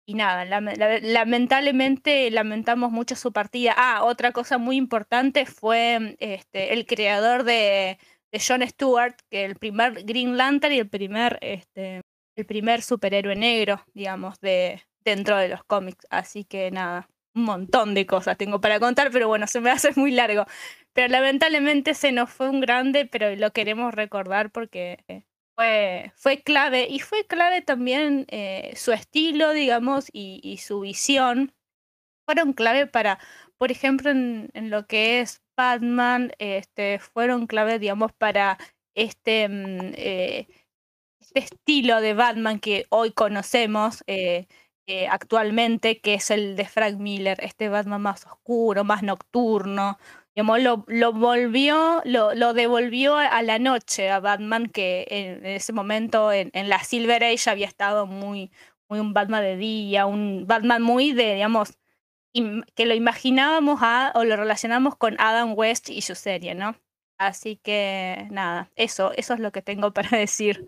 y nada, la- lamentablemente lamentamos mucho su partida. Ah, otra cosa muy importante fue este, el creador de, de John Stewart, que el primer Green Lantern y el primer, este, el primer superhéroe negro, digamos, de, dentro de los cómics. Así que nada, un montón de cosas tengo para contar, pero bueno, se me hacer muy largo. Pero lamentablemente se nos fue un grande, pero lo queremos recordar porque eh, fue, fue clave. Y fue clave también eh, su estilo, digamos, y, su visión. Fueron clave para, por ejemplo, en, lo que es Batman, este, fueron clave, digamos, para este, mm, eh, este estilo de Batman que hoy conocemos. Eh, actualmente, que es el de Frank Miller, este Batman más oscuro, más nocturno, digamos, lo, volvió, lo, devolvió a, la noche a Batman, que en, ese momento en, la Silver Age había estado muy, muy un Batman de día, un Batman muy de, digamos, que lo imaginábamos a, o lo relacionamos con Adam West y su serie, ¿no? Así que nada, eso, eso es lo que tengo para decir.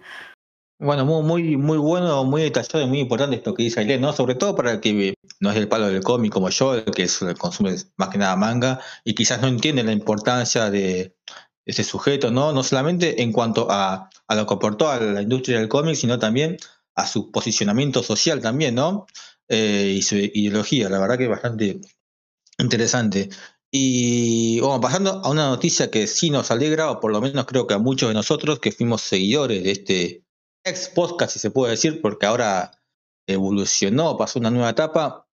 Bueno, muy, muy, muy bueno, muy detallado y muy importante esto que dice Ailén, ¿no? Sobre todo para el que no es del palo del cómic como yo, el que consume más que nada manga y quizás no entiende la importancia de ese sujeto, ¿no? No solamente en cuanto a, a lo que aportó a la industria del cómic, sino también a su posicionamiento social también, ¿no? Eh, y su ideología, la verdad que es bastante interesante. Y bueno, pasando a una noticia que sí nos alegra, o por lo menos creo que a muchos de nosotros que fuimos seguidores de este ex podcast, si se puede decir, porque ahora evolucionó, pasó una nueva etapa.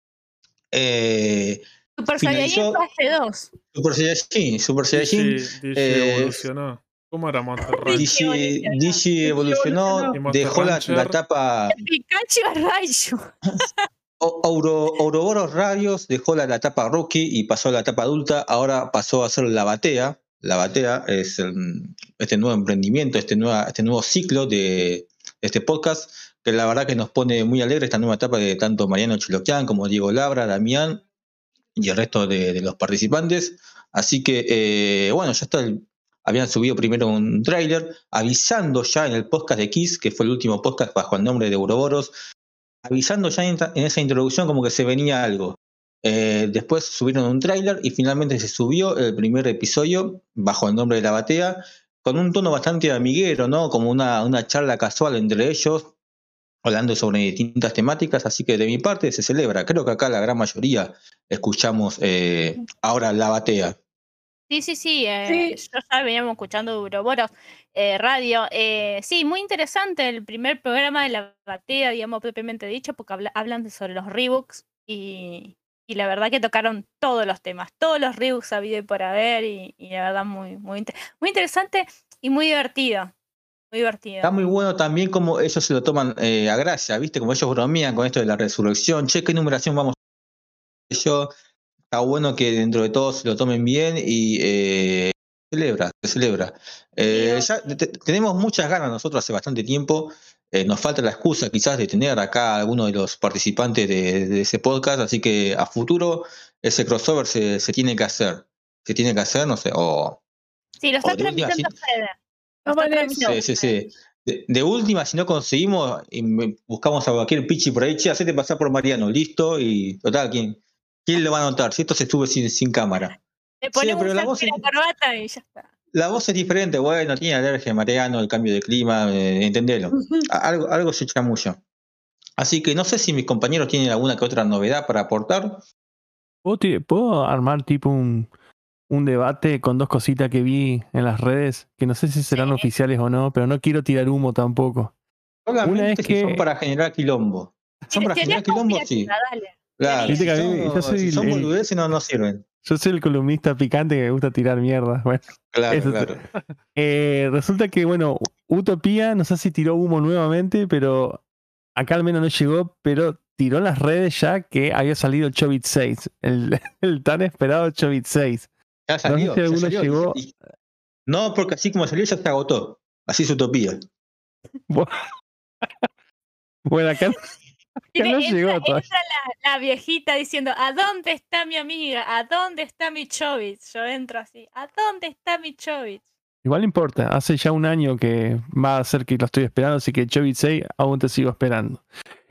Eh, Super Saiyajin fase 2. Super Saiyajin, Super Saiyajin, Digi, Digi eh, evolucionó. ¿Cómo era Monster Rancher? Digi, Digi evolucionó, dejó la, la etapa Pikachu a Raichu. O- Ouro- Ouroboros Radios, dejó la, la etapa rookie y pasó a la etapa adulta, ahora pasó a ser la batea. La batea es el- este nuevo emprendimiento, este, nueva, este nuevo ciclo de este podcast, que la verdad que nos pone muy alegre esta nueva etapa de tanto Mariano Chiloquian como Diego Labra, Damián y el resto de, los participantes. Así que, eh, bueno, ya está habían subido primero un tráiler avisando ya en el podcast de Kiss, que fue el último podcast bajo el nombre de Ouroboros, avisando ya en, en esa introducción como que se venía algo. Eh, después subieron un tráiler y finalmente se subió el primer episodio bajo el nombre de La Batea, con un tono bastante amiguero, ¿no? Como una, una charla casual entre ellos, hablando sobre distintas temáticas, así que de mi parte se celebra. Creo que acá la gran mayoría escuchamos eh, ahora La Batea. Sí, sí, sí. eh, Sí. Yo ya veníamos escuchando Uroboros eh, radio. eh, sí, muy interesante el primer programa de la batea, digamos, propiamente dicho, porque habla- hablan de- sobre los rebooks y, y la verdad que tocaron todos los temas, todos los rebooks habido y por haber y, y la verdad muy, muy, inter- muy interesante y muy divertido. Muy divertido. Está muy bueno también como ellos se lo toman eh, a gracia, ¿viste? Como ellos bromean con esto de la resurrección. Che, ¿qué numeración vamos a yo? está bueno que dentro de todo se lo tomen bien y eh, celebra, se celebra. Eh, ya te- tenemos muchas ganas nosotros hace bastante tiempo. Eh, nos falta la excusa quizás de tener acá a alguno de los participantes de, de ese podcast, así que a futuro ese crossover se, se tiene que hacer. Se tiene que hacer, no sé, o Sí, lo está última, transmitiendo Fede. Lo No, está bueno, transmitiendo Sí, sí, sí. De, de última, si no conseguimos, y buscamos a cualquier pichi por ahí, che, hacete pasar por Mariano, listo, y total, ¿quién, quién lo va a notar? Si esto se estuvo sin, sin cámara. Le ponemos pero un la voz la corbata y ya está. La voz es diferente, bueno, tiene alergia Mariano, el cambio de clima, eh, entendelo. Algo, algo se chamulla. Así que no sé si mis compañeros tienen alguna que otra novedad para aportar. ¿Puedo, armar tipo un, un debate con dos cositas que vi en las redes? Que no sé si serán Sí. oficiales o no, pero no quiero tirar humo tampoco. Solamente es si que- son para generar quilombo. Son para generar quilombo, sí. dale. Claro, Viste si que a mí- son, yo soy si son el- boludeces no, no sirven. Yo soy el columnista picante que me gusta tirar mierda. Bueno, Claro, Eso- claro. eh, resulta que, bueno, Utopía, no sé si tiró humo nuevamente, pero acá al menos no llegó, pero tiró en las redes ya que había salido el Chobit 6, el, el tan esperado Chobit 6. Ya salió. si ya alguno salió. llegó- Y- No, porque así como salió ya se agotó. Así es utopía. Bueno, acá Tiene- no entra, llegó entra la, la viejita diciendo, ¿a dónde está mi amiga? ¿A dónde está mi Chovitz? Yo entro así, ¿a dónde está mi Chovitz? Igual no importa, hace ya un año que va a ser que lo estoy esperando, así que Chobit 6 aún te sigo esperando.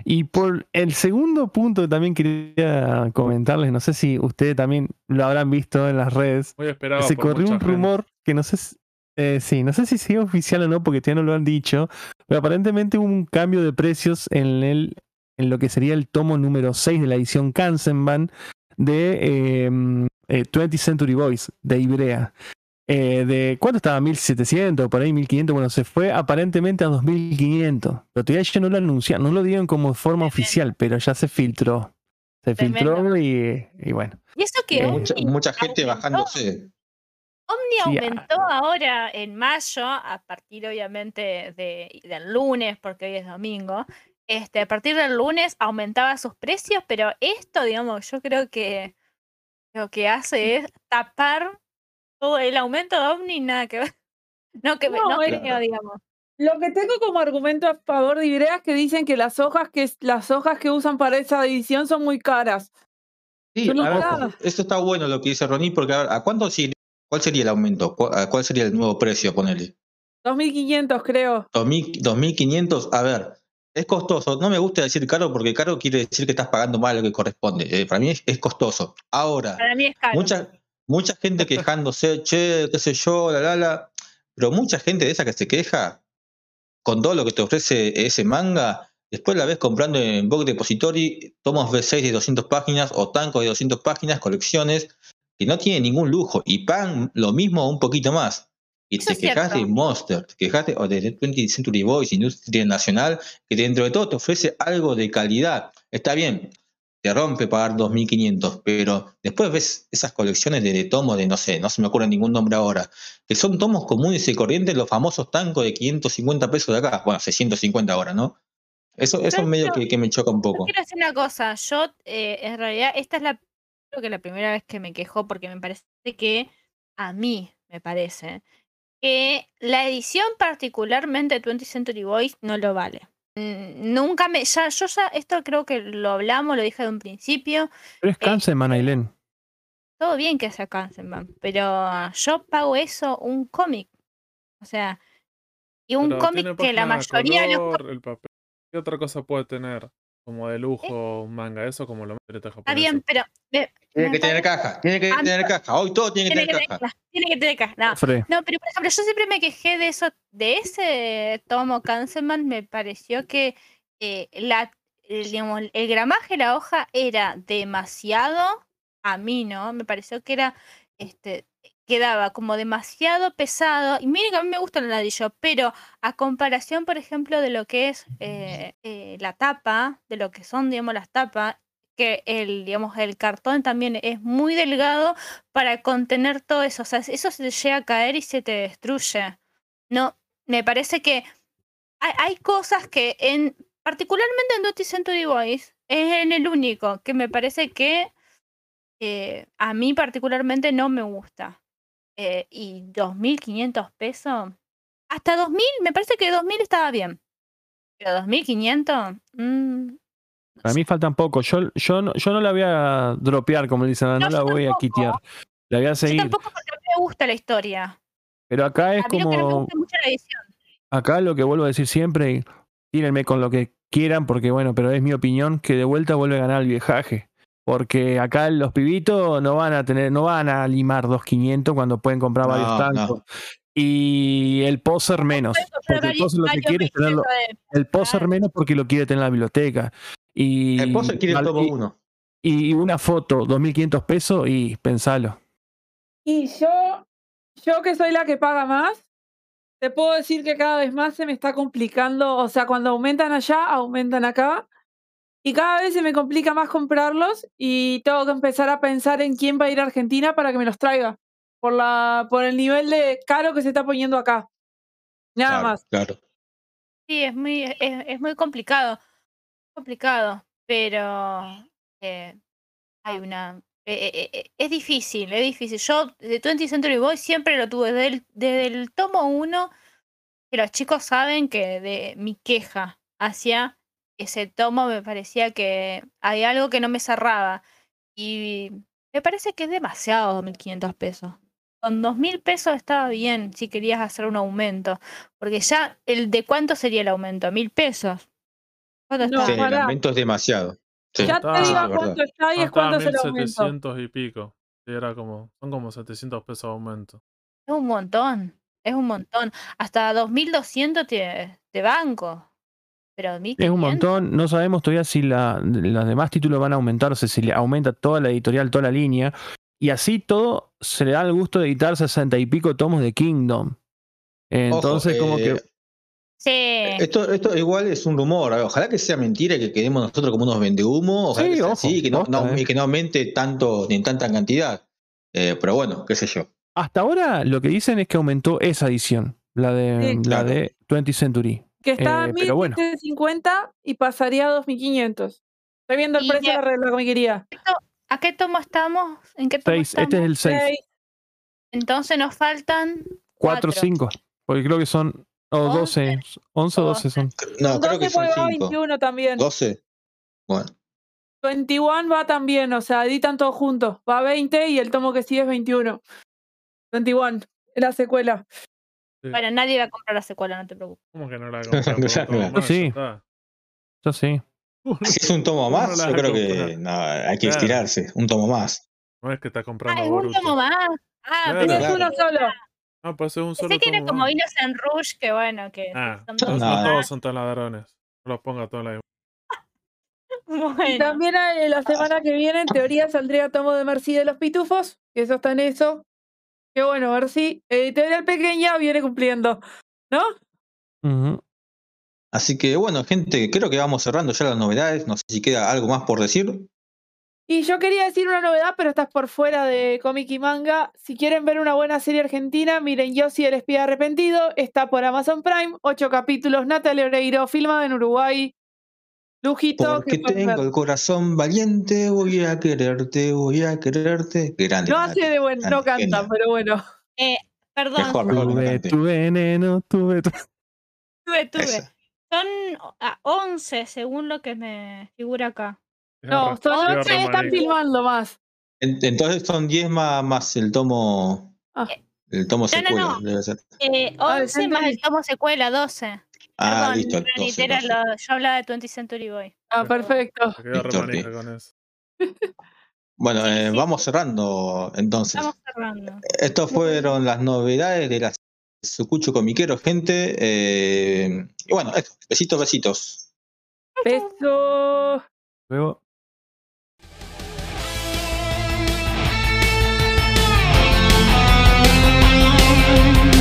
Y por el segundo punto que también quería comentarles, no sé si ustedes también lo habrán visto en las redes, Muy esperado. se corrió un gente. rumor que no sé si, eh, sí, no sé si sigue oficial o no, porque todavía no lo han dicho, pero aparentemente hubo un cambio de precios en el en lo que sería el tomo número 6 de la edición Kansenban de eh, eh, 20th Century Boys de Ibrea. Eh, de ¿Cuánto estaba? 1700, por ahí 1500. Bueno, se fue aparentemente a 2500. Pero todavía ellos no lo anunciaron, no lo dieron como forma oficial, pero ya se filtró. Se Tremendo. filtró y, y bueno. Y eso que Eh, Omni Mucha, mucha gente aumentó. bajándose. Omni Sí, ah. aumentó ahora en mayo, a partir obviamente de, del lunes, porque hoy es domingo. Este, a partir del lunes aumentaba sus precios, pero esto, digamos, yo creo que lo que hace es tapar todo el aumento de Omni, nada que ver. No, que No, no, es- creo, digamos. Lo que tengo como argumento a favor de Ibrea es que dicen que las hojas que las hojas que usan para esa edición son muy caras. Sí, no ver, eso está bueno lo que dice Ronnie, porque a ver, ¿a cuánto si- ¿cuál sería el aumento? ¿Cu- a ¿Cuál sería el nuevo precio? Ponele. 2500 creo. 2000 2500, a ver, es costoso. No me gusta decir caro porque caro quiere decir que estás pagando más de lo que corresponde. Eh, para mí es, es costoso. Ahora, Para mí es caro. mucha, mucha gente quejándose, che, qué sé yo, la la la. Pero mucha gente de esa que se queja con todo lo que te ofrece ese manga, después la ves comprando en Book Depository tomos V6 de 200 páginas o tancos de 200 páginas, colecciones, que no tienen ningún lujo y pagan lo mismo o un poquito más. Y Eso te quejas de Monster, te quejas de, o de 20th Century Boys, Industria Nacional, que dentro de todo te ofrece algo de calidad. Está bien, te rompe pagar 2.500, pero después ves esas colecciones de, de tomos de, no sé, no se me ocurre ningún nombre ahora, que son tomos comunes y corrientes, los famosos tancos de 550 pesos de acá, bueno, 650 ahora, ¿no? Eso, eso es medio que, que me choca un Yo poco. quiero decir una cosa, yo eh, en realidad esta es la creo que la primera vez que me quejó porque me parece que a mí me parece que la edición particularmente de 20th Century Boys no lo vale. Mm, Nunca me ya yo ya esto creo que lo hablamos, lo dije de un principio, Pero es Kanseman, Ailén. todo bien que sea Kansenban, pero yo pago eso un cómic. O sea, y un cómic que la mayoría de los color, el papel. ¿Qué otra cosa puede tener? Como de lujo, un manga, eso como lo mete Está bien, pero Tiene que tener caja, tiene que tener caja, hoy todo tiene que tiene tener caja. tiene que tener caja. No, pero por ejemplo, yo siempre me quejé de eso, de ese tomo Kanseman, me pareció que eh, la, el, digamos, el gramaje de la hoja era demasiado, a mí, ¿no? Me pareció que era, este, quedaba como demasiado pesado. Y miren que a mí me gusta el ladrillo, pero a comparación, por ejemplo, de lo que es eh, eh, la tapa, de lo que son, digamos, las tapas, que el, digamos, el cartón también es muy delgado para contener todo eso. O sea, eso se llega a caer y se te destruye. No, me parece que hay, cosas que en, particularmente en Dottie Century Boys, es el único que me parece que eh, a mí particularmente no me gusta. Eh, y 2.500 pesos, hasta 2.000, me parece que 2.000 estaba bien. Pero 2.500, mm, Para mí faltan poco. Yo, yo, no, yo no la voy a dropear, como dicen, no, No, la voy a quitear. La voy a yo seguir. tampoco porque a mí me gusta la historia. Pero acá es A mí no me como. gusta mucho es la edición. Acá lo que vuelvo a decir siempre, tírenme con lo que quieran, porque bueno, pero es mi opinión, que de vuelta vuelve a ganar el viejaje. Porque acá los pibitos no van a tener, no van a limar 2.500 cuando pueden comprar No, varios tancos. Y el poser menos. Porque el poser lo que varios quiere es tenerlo. mixes de- El poser menos porque lo quiere tener en la biblioteca. Y, El poser quiere todo y- uno. y una foto, 2.500 pesos y pensalo. Y yo, yo que soy la que paga más, te puedo decir que cada vez más se me está complicando. O sea, cuando aumentan allá, aumentan acá. Y cada vez se me complica más comprarlos y tengo que empezar a pensar en quién va a ir a Argentina para que me los traiga. Por, la, por el nivel de caro que se está poniendo acá. Nada Claro, más. Claro. Sí, es muy, es, es muy complicado. Complicado. Pero eh, hay una. eh, eh, eh, es difícil, es difícil. Yo de 20th Century Boys siempre lo tuve desde el, desde el tomo 1, que los chicos saben que de mi queja hacia ese tomo me parecía que había algo que no me cerraba. Y me parece que es demasiado 2.500 pesos. Con 2.000 pesos estaba bien si querías hacer un aumento. Porque ya, el ¿de cuánto sería el aumento? ¿1.000 pesos? ¿Cuánto No, estaba? Sí, el aumento es demasiado. Sí, ya está, te digo cuánto está y es cuánto es el estaba aumento. 1700 y pico. Era como, son como 700 pesos de aumento. Es un montón. Es un montón. Hasta 2.200 te, te banco. Pero 1.500. Es un montón. No sabemos todavía si la, los demás títulos van a aumentar, o sea, si le aumenta toda la editorial, toda la línea. Y así todo se le da el gusto de editar sesenta y pico tomos de Kingdom. Entonces, Ojo, como eh, que. Sí. Esto, esto igual es un rumor. Ojalá que sea mentira y que quedemos nosotros como unos vendehumo. Ojalá Sí, que sea ojo, así que no, posta, no- eh. y que no aumente tanto ni en tanta cantidad. Eh, pero bueno, qué sé yo. Hasta ahora lo que dicen es que aumentó esa edición, la de, Sí. la Claro. de 20th Century. Que está Eh, en pero bueno. 1750 y pasaría a 2500. Estoy viendo el Y precio de la regla comiquería. ¿A qué tomo estamos? ¿En qué tomo Seis, estamos? este es el 6. Seis. Entonces nos faltan 4, cuatro. 5. Porque creo que son. O 12. 11 o 12 son. No, creo que 12 son porque va 5. 21 también. 12. Bueno, 21 va también, o sea, editan todos juntos. Va 20 y el tomo que sigue es 21. 21, la secuela. Sí. Bueno, nadie va a comprar la secuela, no te preocupes. ¿Cómo que no la compramos? Claro. Todo más, Sí. Yo sí. si es un tomo más, yo creo que no, hay que Claro. estirarse. Un tomo más. No es que está comprando Ah, es un tomo más. Ah, Claro. pensé, Es Claro. uno solo. Ah, pues es un solo pensé que era como más. Innocent Rush, que bueno, que Ah, son no, No, no todos son tan ladrones. No los ponga todos en la misma. Y Bueno, también hay- la semana que viene, en teoría, saldría tomo de Mercy de los Pitufos, que eso está en eso. Que bueno, Mercy, editorial pequeña, viene cumpliendo. ¿No? Así que bueno, gente, creo que vamos cerrando ya las novedades. No sé si queda algo más por decir. Y yo quería decir una novedad, pero estás por fuera de cómic y manga. Si quieren ver una buena serie argentina, miren Yossi el espía arrepentido. Está por Amazon Prime, ocho capítulos. Natalia Oreiro, filmada en Uruguay. Lujito. Porque que tengo el corazón valiente, voy a quererte, voy a quererte. Grande. No hace de buen, no canta, pero bueno. eh, perdón, Mejor, Tuve tu veneno, tuve tu. tuve, tuve. Esa. Son ah, 11 según lo que me figura acá. No, son re- ocho y estoy re están manija. filmando más. En- Entonces son 10 más, más el tomo. Ah. El tomo No, no, secuela, no. debe ser. Eh, Ah, 11 más entendí. el tomo secuela, 12. Ah, Perdón, listo, el Granit, 12, era 12. lo- yo hablaba de 20th Century Boy. Ah, perfecto. Listo, manija ok. con eso. Bueno, Sí, eh, sí. vamos cerrando entonces. Estamos cerrando. Estas fueron las novedades de la Sucucho Comiquero, gente. eh, y bueno, eso, besitos, besitos. Beso. Luego.